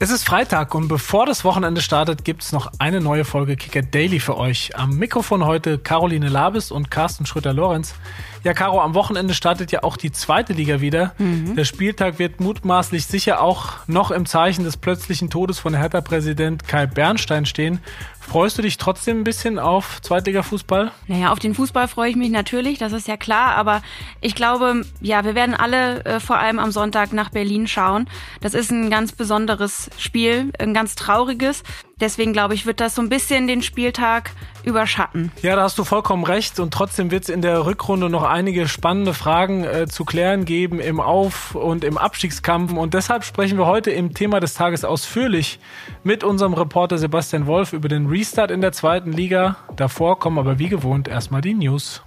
Es ist Freitag und bevor das Wochenende startet, gibt es noch eine neue Folge Kicker Daily für euch. Am Mikrofon heute Caroline Labes und Carsten Schröter-Lorenz. Ja, Caro, am Wochenende startet ja auch die zweite Liga wieder. Mhm. Der Spieltag wird mutmaßlich sicher auch noch im Zeichen des plötzlichen Todes von Hertha-Präsident Kai Bernstein stehen. Freust du dich trotzdem ein bisschen auf Zweitliga-Fußball? Naja, auf den Fußball freue ich mich natürlich, das ist ja klar. Aber ich glaube, ja, wir werden alle äh, vor allem am Sonntag nach Berlin schauen. Das ist ein ganz besonderes Spiel, ein ganz trauriges. Deswegen glaube ich, wird das so ein bisschen den Spieltag überschatten. Ja, da hast du vollkommen recht. Und trotzdem wird es in der Rückrunde noch einige spannende Fragen äh, zu klären geben im Auf- und im Abstiegskampf. Und deshalb sprechen wir heute im Thema des Tages ausführlich mit unserem Reporter Sebastian Wolf über den Restart in der zweiten Liga. Davor kommen aber wie gewohnt erstmal die News.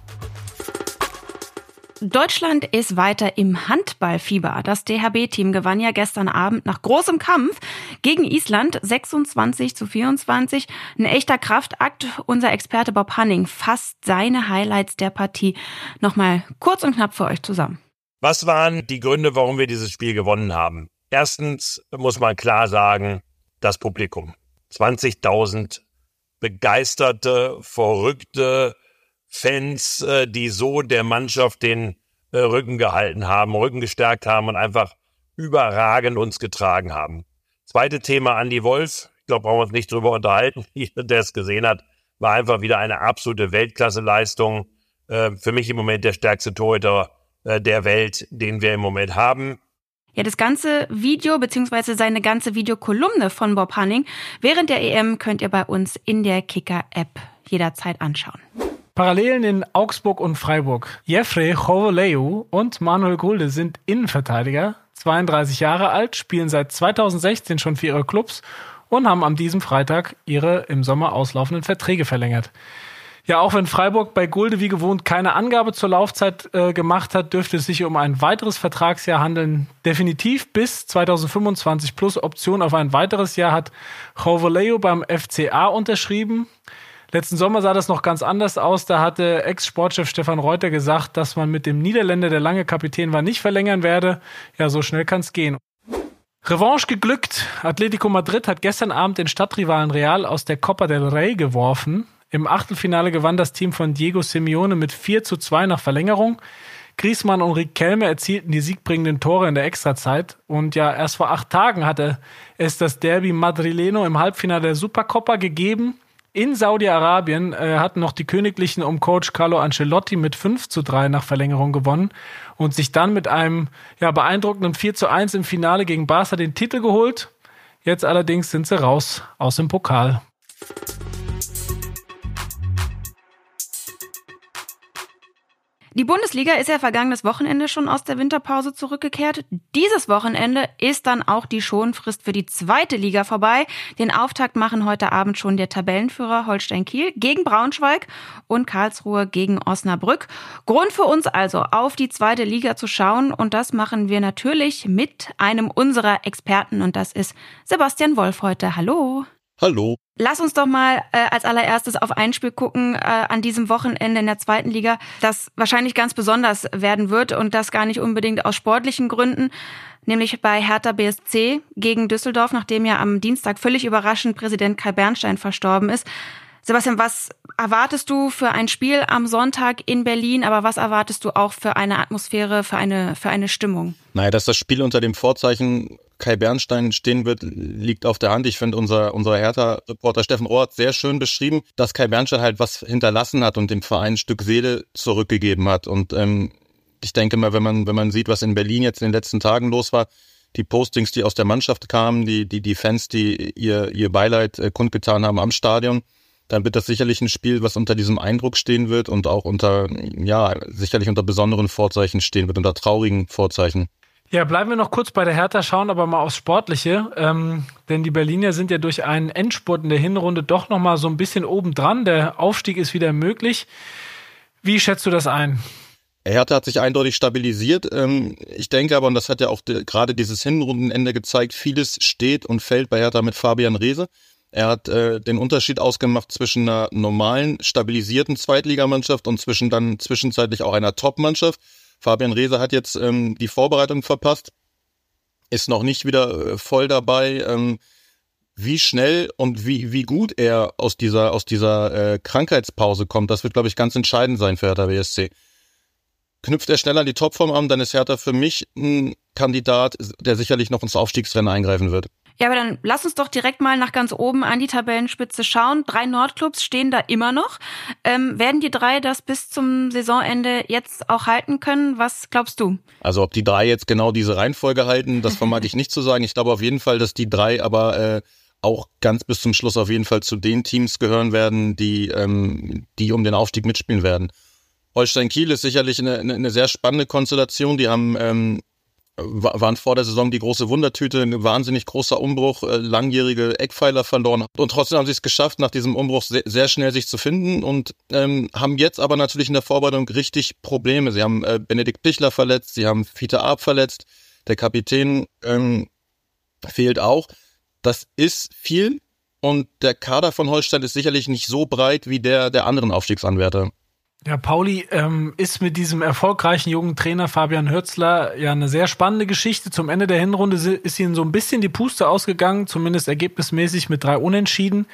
Deutschland ist weiter im Handballfieber. Das DHB-Team gewann ja gestern Abend nach großem Kampf gegen Island 26 zu 24. Ein echter Kraftakt. Unser Experte Bob Hanning fasst seine Highlights der Partie nochmal kurz und knapp für euch zusammen. Was waren die Gründe, warum wir dieses Spiel gewonnen haben? Erstens muss man klar sagen, das Publikum. 20.000 begeisterte, verrückte, Fans, äh, die so der Mannschaft den äh, Rücken gehalten haben, Rücken gestärkt haben und einfach überragend uns getragen haben. Zweite Thema Andy Wolf. Ich glaube, brauchen wir uns nicht drüber unterhalten. Jeder, der es gesehen hat, war einfach wieder eine absolute Weltklasse-Leistung. Äh, für mich im Moment der stärkste Torhüter der Welt, den wir im Moment haben. Ja, das ganze Video beziehungsweise seine ganze Videokolumne von Bob Hanning während der EM könnt ihr bei uns in der Kicker-App jederzeit anschauen. Parallelen in Augsburg und Freiburg. Jeffrey Chovoleu und Manuel Gulde sind Innenverteidiger, 32 Jahre alt, spielen seit 2016 schon für ihre Clubs und haben am diesem Freitag ihre im Sommer auslaufenden Verträge verlängert. Ja, auch wenn Freiburg bei Gulde wie gewohnt keine Angabe zur Laufzeit äh, gemacht hat, dürfte es sich um ein weiteres Vertragsjahr handeln. Definitiv bis 2025 plus Option auf ein weiteres Jahr hat Chovoleo beim FCA unterschrieben. Letzten Sommer sah das noch ganz anders aus. Da hatte Ex-Sportchef Stefan Reuter gesagt, dass man mit dem Niederländer, der lange Kapitän war, nicht verlängern werde. Ja, so schnell kann es gehen. Revanche geglückt. Atletico Madrid hat gestern Abend den Stadtrivalen Real aus der Copa del Rey geworfen. Im Achtelfinale gewann das Team von Diego Simeone mit 4 zu 2 nach Verlängerung. Griezmann und Riquelme erzielten die siegbringenden Tore in der Extrazeit. Und ja, erst vor acht Tagen hatte es das Derby Madrileno im Halbfinale der Supercoppa gegeben. In Saudi-Arabien äh, hatten noch die Königlichen um Coach Carlo Ancelotti mit 5 zu 3 nach Verlängerung gewonnen und sich dann mit einem ja, beeindruckenden 4 zu 1 im Finale gegen Barca den Titel geholt. Jetzt allerdings sind sie raus aus dem Pokal. Die Bundesliga ist ja vergangenes Wochenende schon aus der Winterpause zurückgekehrt. Dieses Wochenende ist dann auch die Schonfrist für die zweite Liga vorbei. Den Auftakt machen heute Abend schon der Tabellenführer Holstein Kiel gegen Braunschweig und Karlsruhe gegen Osnabrück. Grund für uns also, auf die zweite Liga zu schauen und das machen wir natürlich mit einem unserer Experten und das ist Sebastian Wolf heute. Hallo. Hallo. Lass uns doch mal äh, als allererstes auf ein Spiel gucken äh, an diesem Wochenende in der zweiten Liga, das wahrscheinlich ganz besonders werden wird und das gar nicht unbedingt aus sportlichen Gründen, nämlich bei Hertha BSC gegen Düsseldorf, nachdem ja am Dienstag völlig überraschend Präsident Kai Bernstein verstorben ist. Sebastian, was erwartest du für ein Spiel am Sonntag in Berlin, aber was erwartest du auch für eine Atmosphäre, für eine, für eine Stimmung? Naja, dass das Spiel unter dem Vorzeichen Kai Bernstein stehen wird, liegt auf der Hand. Ich finde, unser, unser Hertha-Reporter Steffen Rohr hat sehr schön beschrieben, dass Kai Bernstein halt was hinterlassen hat und dem Verein ein Stück Seele zurückgegeben hat. Und ähm, ich denke mal, wenn man, wenn man sieht, was in Berlin jetzt in den letzten Tagen los war, die Postings, die aus der Mannschaft kamen, die, die, die Fans, die ihr, ihr Beileid äh, kundgetan haben am Stadion, dann wird das sicherlich ein Spiel, was unter diesem Eindruck stehen wird und auch unter, ja, sicherlich unter besonderen Vorzeichen stehen wird, unter traurigen Vorzeichen. Ja, bleiben wir noch kurz bei der Hertha, schauen aber mal aufs Sportliche. Ähm, denn die Berliner sind ja durch einen Endspurt in der Hinrunde doch noch mal so ein bisschen obendran. Der Aufstieg ist wieder möglich. Wie schätzt du das ein? Hertha hat sich eindeutig stabilisiert. Ähm, ich denke aber, und das hat ja auch gerade dieses Hinrundenende gezeigt, vieles steht und fällt bei Hertha mit Fabian Reese. Er hat äh, den Unterschied ausgemacht zwischen einer normalen, stabilisierten Zweitligamannschaft und zwischen dann zwischenzeitlich auch einer Top-Mannschaft. Fabian Reese hat jetzt ähm, die Vorbereitung verpasst. ist noch nicht wieder äh, voll dabei. Ähm, wie schnell und wie, wie gut er aus dieser, aus dieser äh, Krankheitspause kommt, das wird, glaube ich, ganz entscheidend sein für Hertha BSC. Knüpft er schnell an die Topform an, dann ist Hertha für mich ein Kandidat, der sicherlich noch ins Aufstiegsrennen eingreifen wird. Ja, aber dann lass uns doch direkt mal nach ganz oben an die Tabellenspitze schauen. Drei Nordclubs stehen da immer noch. Ähm, werden die drei das bis zum Saisonende jetzt auch halten können? Was glaubst du? Also ob die drei jetzt genau diese Reihenfolge halten, das vermag ich nicht zu sagen. Ich glaube auf jeden Fall, dass die drei aber äh, auch ganz bis zum Schluss auf jeden Fall zu den Teams gehören werden, die, ähm, die um den Aufstieg mitspielen werden. Holstein Kiel ist sicherlich eine, eine sehr spannende Konstellation. Die haben ähm, waren vor der Saison die große Wundertüte, ein wahnsinnig großer Umbruch, äh, langjährige Eckpfeiler verloren und trotzdem haben sie es geschafft, nach diesem Umbruch sehr, sehr schnell sich zu finden und ähm, haben jetzt aber natürlich in der Vorbereitung richtig Probleme. Sie haben äh, Benedikt Pichler verletzt, sie haben Fiete Arp verletzt, der Kapitän ähm, fehlt auch. Das ist viel und der Kader von Holstein ist sicherlich nicht so breit wie der der anderen Aufstiegsanwärter. Ja, Pauli ähm, ist mit diesem erfolgreichen jungen Trainer Fabian Hürzler ja eine sehr spannende Geschichte. Zum Ende der Hinrunde ist ihnen so ein bisschen die Puste ausgegangen, zumindest ergebnismäßig mit drei Unentschieden.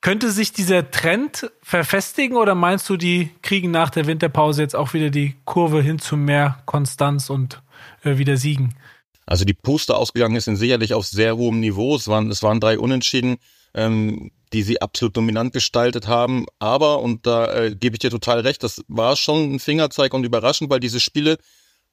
Könnte sich dieser Trend verfestigen oder meinst du, die kriegen nach der Winterpause jetzt auch wieder die Kurve hin zu mehr Konstanz und äh, wieder Siegen? Also die Puste ausgegangen ist sicherlich auf sehr hohem Niveau. Es waren, es waren drei Unentschieden. Ähm, die sie absolut dominant gestaltet haben. Aber, und da äh, gebe ich dir total recht, das war schon ein Fingerzeig und überraschend, weil diese Spiele,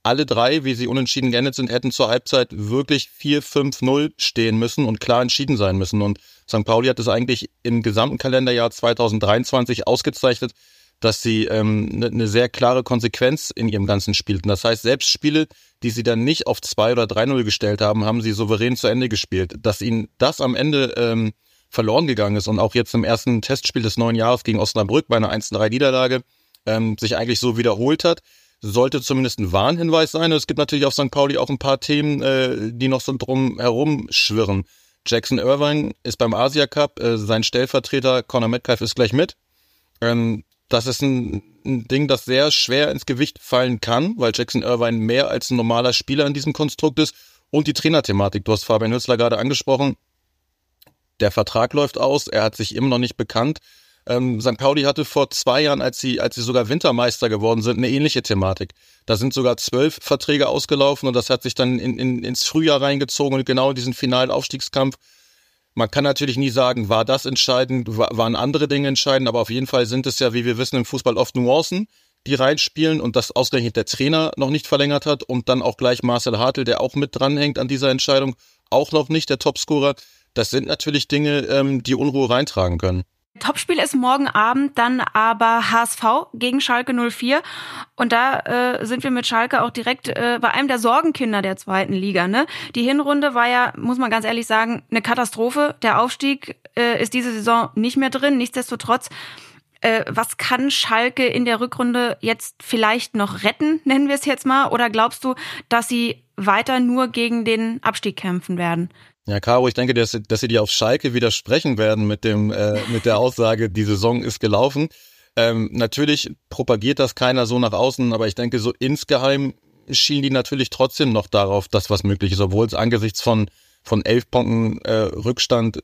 alle drei, wie sie unentschieden geendet sind, hätten zur Halbzeit wirklich 4-5-0 stehen müssen und klar entschieden sein müssen. Und St. Pauli hat es eigentlich im gesamten Kalenderjahr 2023 ausgezeichnet, dass sie ähm, eine ne sehr klare Konsequenz in ihrem ganzen spielten. Das heißt, selbst Spiele, die sie dann nicht auf 2 oder 3-0 gestellt haben, haben sie souverän zu Ende gespielt. Dass ihnen das am Ende ähm, verloren gegangen ist und auch jetzt im ersten Testspiel des neuen Jahres gegen Osnabrück bei einer 1-3 Niederlage ähm, sich eigentlich so wiederholt hat, sollte zumindest ein Warnhinweis sein. Es gibt natürlich auf St. Pauli auch ein paar Themen, äh, die noch so drum herum schwirren. Jackson Irvine ist beim Asia Cup, äh, sein Stellvertreter Conor Metcalf ist gleich mit. Ähm, das ist ein, ein Ding, das sehr schwer ins Gewicht fallen kann, weil Jackson Irvine mehr als ein normaler Spieler in diesem Konstrukt ist. Und die Trainerthematik, du hast Fabian Hützler gerade angesprochen, der Vertrag läuft aus, er hat sich immer noch nicht bekannt. Ähm, St. Pauli hatte vor zwei Jahren, als sie, als sie sogar Wintermeister geworden sind, eine ähnliche Thematik. Da sind sogar zwölf Verträge ausgelaufen und das hat sich dann in, in, ins Frühjahr reingezogen und genau in diesen finalen Aufstiegskampf. Man kann natürlich nie sagen, war das entscheidend, waren andere Dinge entscheidend, aber auf jeden Fall sind es ja, wie wir wissen, im Fußball oft Nuancen, die reinspielen und das ausgerechnet der Trainer noch nicht verlängert hat und dann auch gleich Marcel Hartl, der auch mit dranhängt an dieser Entscheidung, auch noch nicht der Topscorer. Das sind natürlich Dinge, ähm, die Unruhe reintragen können. Topspiel ist morgen Abend dann aber HSV gegen Schalke 04 und da äh, sind wir mit Schalke auch direkt äh, bei einem der Sorgenkinder der zweiten Liga. Ne? Die Hinrunde war ja, muss man ganz ehrlich sagen, eine Katastrophe. Der Aufstieg äh, ist diese Saison nicht mehr drin. Nichtsdestotrotz, äh, was kann Schalke in der Rückrunde jetzt vielleicht noch retten, nennen wir es jetzt mal? Oder glaubst du, dass sie weiter nur gegen den Abstieg kämpfen werden? Ja, Caro, ich denke, dass, dass sie dir auf Schalke widersprechen werden mit dem äh, mit der Aussage, die Saison ist gelaufen. Ähm, natürlich propagiert das keiner so nach außen, aber ich denke, so insgeheim schielen die natürlich trotzdem noch darauf, dass was möglich ist, obwohl es angesichts von von elf Punkten äh, Rückstand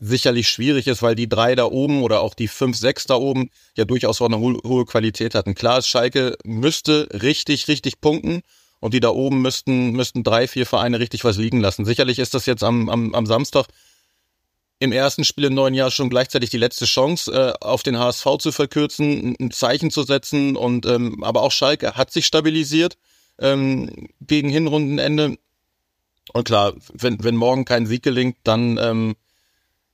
sicherlich schwierig ist, weil die drei da oben oder auch die fünf, sechs da oben ja durchaus auch eine ho hohe Qualität hatten. Klar Schalke müsste richtig, richtig punkten und die da oben müssten, müssten drei, vier Vereine richtig was liegen lassen. Sicherlich ist das jetzt am, am, am Samstag im ersten Spiel im neuen Jahr schon gleichzeitig die letzte Chance, äh, auf den HSV zu verkürzen, ein Zeichen zu setzen. Und ähm, aber auch Schalke hat sich stabilisiert ähm, gegen Hinrundenende. Und klar, wenn, wenn morgen kein Sieg gelingt, dann ähm,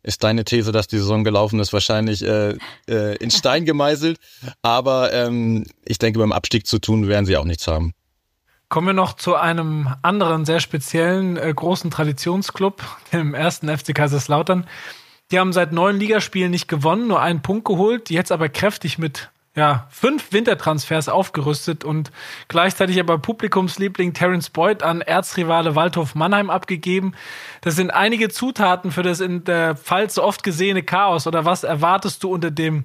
ist deine These, dass die Saison gelaufen ist, wahrscheinlich äh, äh, in Stein gemeißelt. Aber ähm, ich denke, beim Abstieg zu tun werden sie auch nichts haben. Kommen wir noch zu einem anderen sehr speziellen äh, großen Traditionsclub, dem ersten FC Kaiserslautern. Die haben seit neun Ligaspielen nicht gewonnen, nur einen Punkt geholt, jetzt aber kräftig mit ja, fünf Wintertransfers aufgerüstet und gleichzeitig aber Publikumsliebling Terence Boyd an Erzrivale Waldhof Mannheim abgegeben. Das sind einige Zutaten für das in der Pfalz so oft gesehene Chaos. Oder was erwartest du unter dem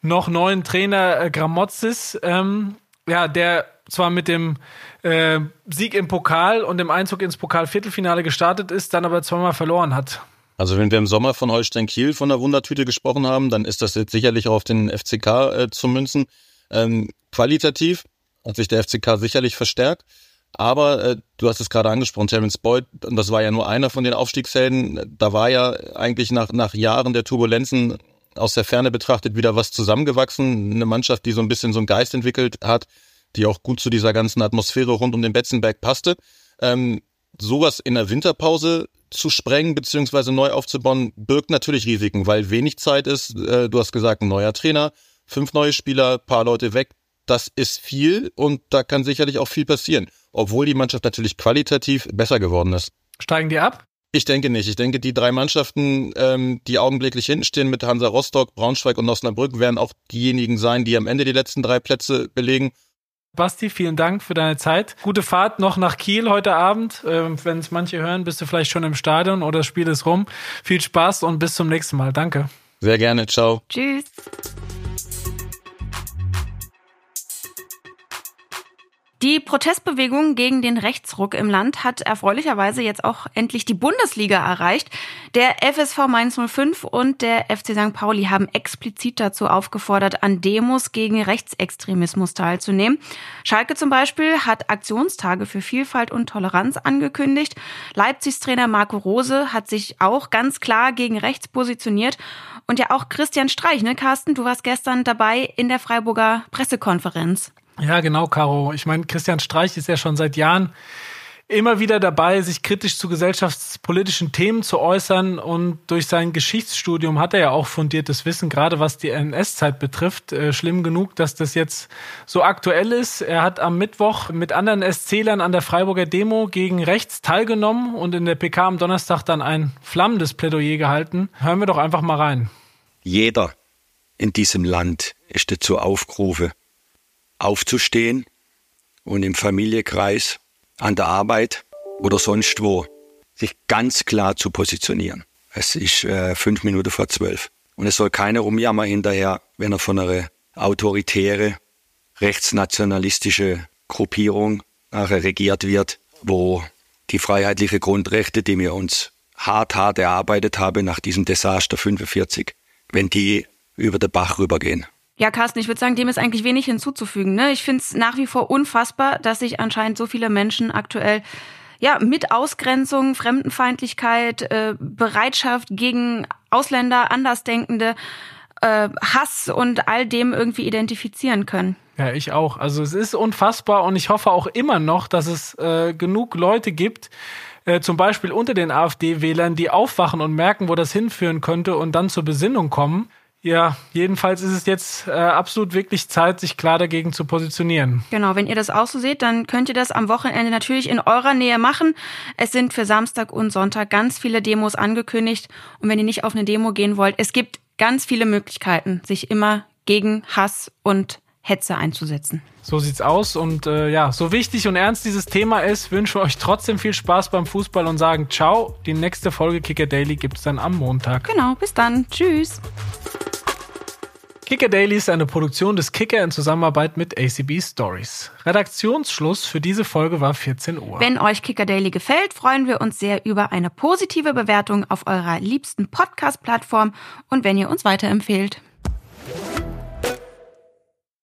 noch neuen Trainer äh, Gramozis, ähm, ja, der zwar mit dem äh, Sieg im Pokal und dem Einzug ins Pokalviertelfinale gestartet ist, dann aber zweimal verloren hat. Also wenn wir im Sommer von Holstein Kiel von der Wundertüte gesprochen haben, dann ist das jetzt sicherlich auch auf den FCK äh, zu münzen. Ähm, qualitativ hat sich der FCK sicherlich verstärkt. Aber äh, du hast es gerade angesprochen, Terence Boyd, und das war ja nur einer von den Aufstiegshelden. Da war ja eigentlich nach, nach Jahren der Turbulenzen aus der Ferne betrachtet wieder was zusammengewachsen. Eine Mannschaft, die so ein bisschen so einen Geist entwickelt hat, die auch gut zu dieser ganzen Atmosphäre rund um den Betzenberg passte. Ähm, sowas in der Winterpause zu sprengen beziehungsweise neu aufzubauen, birgt natürlich Risiken, weil wenig Zeit ist. Äh, du hast gesagt, ein neuer Trainer, fünf neue Spieler, paar Leute weg. Das ist viel und da kann sicherlich auch viel passieren, obwohl die Mannschaft natürlich qualitativ besser geworden ist. Steigen die ab? Ich denke nicht. Ich denke, die drei Mannschaften, ähm, die augenblicklich hinten stehen mit Hansa Rostock, Braunschweig und Osnabrück, werden auch diejenigen sein, die am Ende die letzten drei Plätze belegen. Basti, vielen Dank für deine Zeit. Gute Fahrt noch nach Kiel heute Abend. Ähm, Wenn es manche hören, bist du vielleicht schon im Stadion oder das Spiel ist rum. Viel Spaß und bis zum nächsten Mal. Danke. Sehr gerne. Ciao. Tschüss. Die Protestbewegung gegen den Rechtsruck im Land hat erfreulicherweise jetzt auch endlich die Bundesliga erreicht. Der FSV Mainz 05 und der FC St. Pauli haben explizit dazu aufgefordert, an Demos gegen Rechtsextremismus teilzunehmen. Schalke zum Beispiel hat Aktionstage für Vielfalt und Toleranz angekündigt. Leipzigs Trainer Marco Rose hat sich auch ganz klar gegen rechts positioniert. Und ja auch Christian Streich, ne, Carsten, du warst gestern dabei in der Freiburger Pressekonferenz. Ja, genau, Caro. Ich meine, Christian Streich ist ja schon seit Jahren immer wieder dabei, sich kritisch zu gesellschaftspolitischen Themen zu äußern und durch sein Geschichtsstudium hat er ja auch fundiertes Wissen, gerade was die NS-Zeit betrifft. Äh, schlimm genug, dass das jetzt so aktuell ist. Er hat am Mittwoch mit anderen SClern an der Freiburger Demo gegen rechts teilgenommen und in der PK am Donnerstag dann ein flammendes Plädoyer gehalten. Hören wir doch einfach mal rein. Jeder in diesem Land ist dazu aufgerufen, aufzustehen und im Familienkreis, an der Arbeit oder sonst wo sich ganz klar zu positionieren. Es ist äh, fünf Minuten vor zwölf. Und es soll keiner rumjammern hinterher, wenn er von einer autoritäre, rechtsnationalistische Gruppierung nachher regiert wird, wo die freiheitlichen Grundrechte, die wir uns hart, hart erarbeitet haben nach diesem Desaster 45, wenn die über den Bach rübergehen. Ja, Carsten, ich würde sagen, dem ist eigentlich wenig hinzuzufügen. Ne? Ich finde es nach wie vor unfassbar, dass sich anscheinend so viele Menschen aktuell ja, mit Ausgrenzung, Fremdenfeindlichkeit, äh, Bereitschaft gegen Ausländer, Andersdenkende, äh, Hass und all dem irgendwie identifizieren können. Ja, ich auch. Also es ist unfassbar und ich hoffe auch immer noch, dass es äh, genug Leute gibt, äh, zum Beispiel unter den AfD-Wählern, die aufwachen und merken, wo das hinführen könnte und dann zur Besinnung kommen. Ja, jedenfalls ist es jetzt äh, absolut wirklich Zeit, sich klar dagegen zu positionieren. Genau, wenn ihr das auch so seht, dann könnt ihr das am Wochenende natürlich in eurer Nähe machen. Es sind für Samstag und Sonntag ganz viele Demos angekündigt. Und wenn ihr nicht auf eine Demo gehen wollt, es gibt ganz viele Möglichkeiten, sich immer gegen Hass und Hetze einzusetzen. So sieht's aus und äh, ja, so wichtig und ernst dieses Thema ist, wünsche euch trotzdem viel Spaß beim Fußball und sagen ciao. Die nächste Folge Kicker Daily gibt's dann am Montag. Genau, bis dann. Tschüss. Kicker Daily ist eine Produktion des Kicker in Zusammenarbeit mit ACB Stories. Redaktionsschluss für diese Folge war 14 Uhr. Wenn euch Kicker Daily gefällt, freuen wir uns sehr über eine positive Bewertung auf eurer liebsten Podcast-Plattform und wenn ihr uns weiterempfehlt.